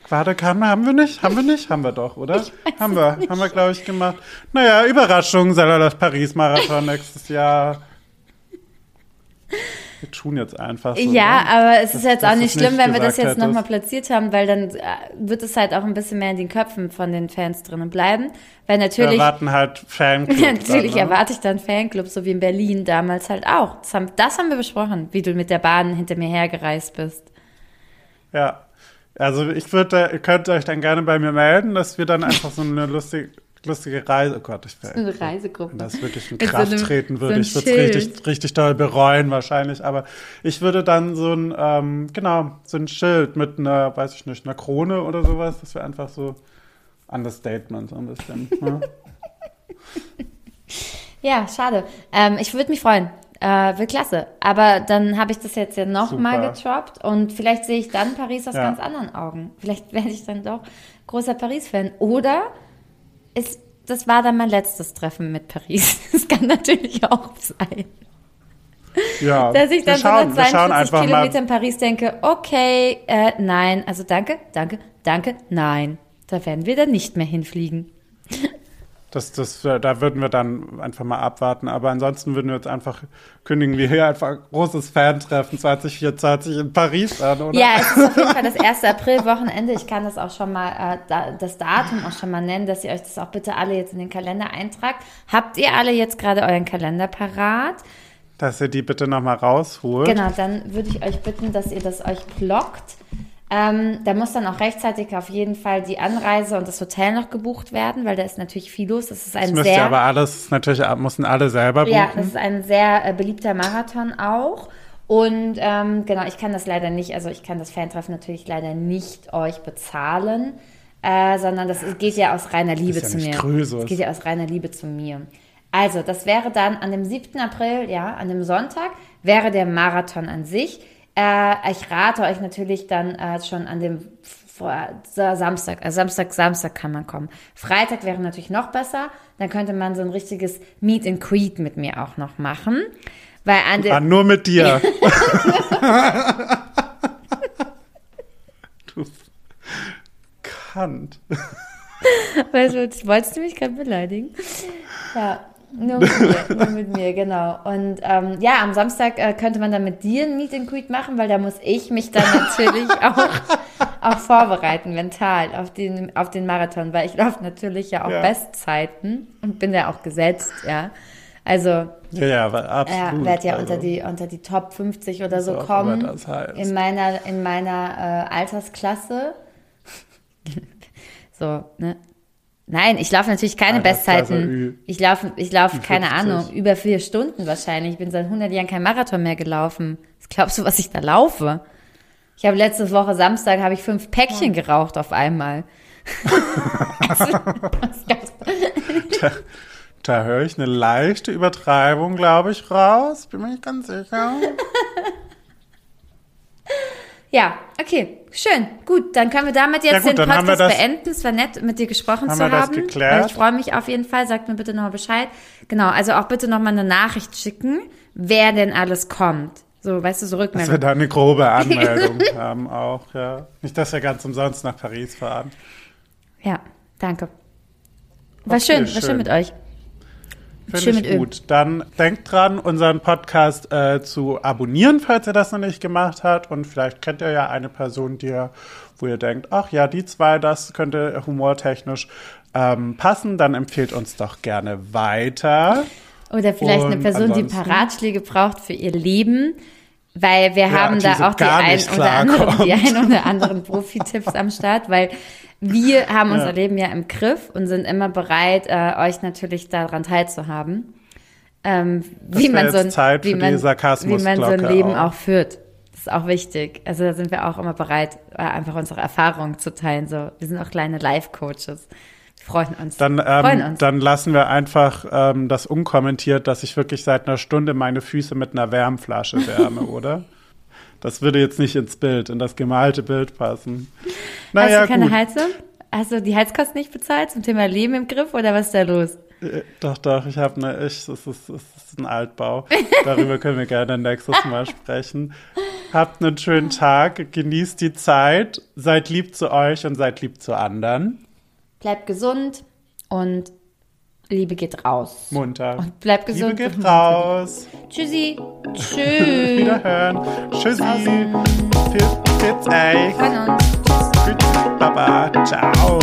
Warte, kann, haben wir nicht? Haben wir nicht? Haben wir doch, oder? haben wir, haben wir, glaube ich, gemacht. Naja, Überraschung, Sella, das Paris-Marathon nächstes Jahr. Wir tun jetzt einfach so. ja, ne? aber es Dass- ist jetzt dass auch du's nicht schlimm, wenn wir das jetzt nochmal platziert haben, weil dann äh, wird es halt auch ein bisschen mehr in den Köpfen von den Fans drinnen bleiben. Weil Wir natürlich, erwarten halt Fanclub. natürlich dann, ne? erwarte ich dann Fanclub, so wie in Berlin damals halt auch. Das haben, das haben wir besprochen, wie du mit der Bahn hinter mir hergereist bist. Ja. Also ich würde, ihr könnt euch dann gerne bei mir melden, dass wir dann einfach so eine lustige, lustige Reise. Oh Gott, ich Eine will. Reisegruppe. Wenn das wirklich in so Kraft einem- treten so würde, ein ich würde es richtig, richtig doll bereuen wahrscheinlich. Aber ich würde dann so ein, ähm, genau, so ein Schild mit einer, weiß ich nicht, einer Krone oder sowas. Das wäre einfach so Understatement so ein bisschen. ne? Ja, schade. Ähm, ich würde mich freuen. Äh, wird klasse. Aber dann habe ich das jetzt ja nochmal getroppt und vielleicht sehe ich dann Paris aus Ja. ganz anderen Augen. Vielleicht werde ich dann doch großer Paris-Fan. Oder ist, das war dann mein letztes Treffen mit Paris. Das kann natürlich auch sein. Ja, Dass ich dann schauen, so nach schauen 42 einfach Kilometern in Paris denke, okay, äh, nein, also danke, danke, danke, nein. Da werden wir dann nicht mehr hinfliegen. Das, das, da würden wir dann einfach mal abwarten. Aber ansonsten würden wir jetzt einfach kündigen wir hier einfach ein großes Fan-Treffen 2024 in Paris an, oder? Ja, es ist auf jeden Fall das erste April-Wochenende. Ich kann das auch schon mal, äh, da, das Datum auch schon mal nennen, dass ihr euch das auch bitte alle jetzt in den Kalender eintragt. Habt ihr alle jetzt gerade euren Kalender parat? Dass ihr die bitte nochmal rausholt. Genau, dann würde ich euch bitten, dass ihr das euch blockt. Ähm, da muss dann auch rechtzeitig auf jeden Fall die Anreise und das Hotel noch gebucht werden, weil da ist natürlich viel los. Das ist ein Das sehr aber alles, natürlich mussten alle selber buchen. ja, das ist ein sehr äh, beliebter Marathon auch. Und ähm, genau, ich kann das leider nicht, also ich kann das Fantreffen natürlich leider nicht euch bezahlen, äh, sondern das geht ja aus reiner Liebe ja zu mir. Krösus. Das geht ja aus reiner Liebe zu mir. Also, das wäre dann an dem 7. April, ja, an dem Sonntag, wäre der Marathon an sich. Äh, ich rate euch natürlich dann äh, schon an dem Samstag, äh, Samstag, Samstag kann man kommen. Freitag wäre natürlich noch besser. Dann könnte man so ein richtiges Meet and Greet mit mir auch noch machen. Weil an dem, Ah, nur mit dir. du Kant. Weißt du, wolltest du mich gerade beleidigen? Ja, nur mit mir, nur mit mir, genau. Und ähm, ja, am Samstag äh, könnte man dann mit dir ein Meet and Greet machen, weil da muss ich mich dann natürlich auch, auch vorbereiten, mental, auf den, auf den Marathon, weil ich laufe natürlich ja auch Ja. Bestzeiten und bin ja auch gesetzt, ja. Also, Ja, ja, absolut. werde ja also, unter die, unter die Top 50 oder so kommen. das heißt. In meiner, in meiner äh, Altersklasse. so, ne? Nein, ich laufe natürlich keine Altersklasse Ü. Bestzeiten. Ich laufe, ich laufe, keine 50. Ahnung, über vier Stunden wahrscheinlich. Ich bin seit 100 Jahren kein Marathon mehr gelaufen. Was glaubst du, was ich da laufe? Ich habe letzte Woche Samstag habe ich fünf Päckchen geraucht auf einmal. also, du? Da höre ich eine leichte Übertreibung, glaube ich, raus. Bin mir nicht ganz sicher. Ja, okay, schön, gut. Dann können wir damit jetzt Ja, gut, den Podcast das- beenden. Es war nett, mit dir gesprochen Haben zu haben. Ich freue mich auf jeden Fall. Sagt mir bitte nochmal Bescheid. Genau, also auch bitte nochmal eine Nachricht schicken, wer denn alles kommt. So, weißt du, so Dass wir Rückmeldung. da eine grobe Anmeldung haben auch, ja. Nicht, dass wir ganz umsonst nach Paris fahren. Ja, danke. War Okay, schön, war schön mit euch. Finde ich mit Öl. gut. Dann denkt dran, unseren Podcast äh, zu abonnieren, falls ihr das noch nicht gemacht habt. Und vielleicht kennt ihr ja eine Person, die ihr, wo ihr denkt, ach ja, die zwei, das könnte humortechnisch ähm, passen. Dann empfehlt uns doch gerne weiter. Oder vielleicht eine Und Person, die ein paar Ratschläge braucht für ihr Leben. Weil wir Ja, haben da auch die ein, oder anderen, die ein oder anderen Profi-Tipps am Start, weil wir haben unser Leben ja im Griff und sind immer bereit, äh, euch natürlich daran teilzuhaben. Ähm, wie man so ein, Zeit wie man, wie man so ein Leben auch. auch führt. Das ist auch wichtig. Also da sind wir auch immer bereit, äh, einfach unsere Erfahrungen zu teilen. So, wir sind auch kleine Life-Coaches. Freuen uns. Dann, freuen ähm, uns. dann lassen wir einfach ähm, das unkommentiert, dass ich wirklich seit einer Stunde meine Füße mit einer Wärmflasche wärme, oder? Das würde jetzt nicht ins Bild, in das gemalte Bild passen. Naja, Hast du keine gut. Heizung? Hast du die Heizkosten nicht bezahlt zum Thema Leben im Griff oder was ist da los? Äh, Doch, doch, ich habe eine, ich, es ist, es ist ein Altbau. Darüber können wir gerne nächstes Mal sprechen. Habt einen schönen Tag, genießt die Zeit, seid lieb zu euch und seid lieb zu anderen. Bleibt gesund und Liebe geht raus. Munter. Und bleibt gesund. Liebe geht raus. Tschüssi. Tschüss. Wiederhören. Tschüssi. Pizza. Freuen uns. Baba. Ciao.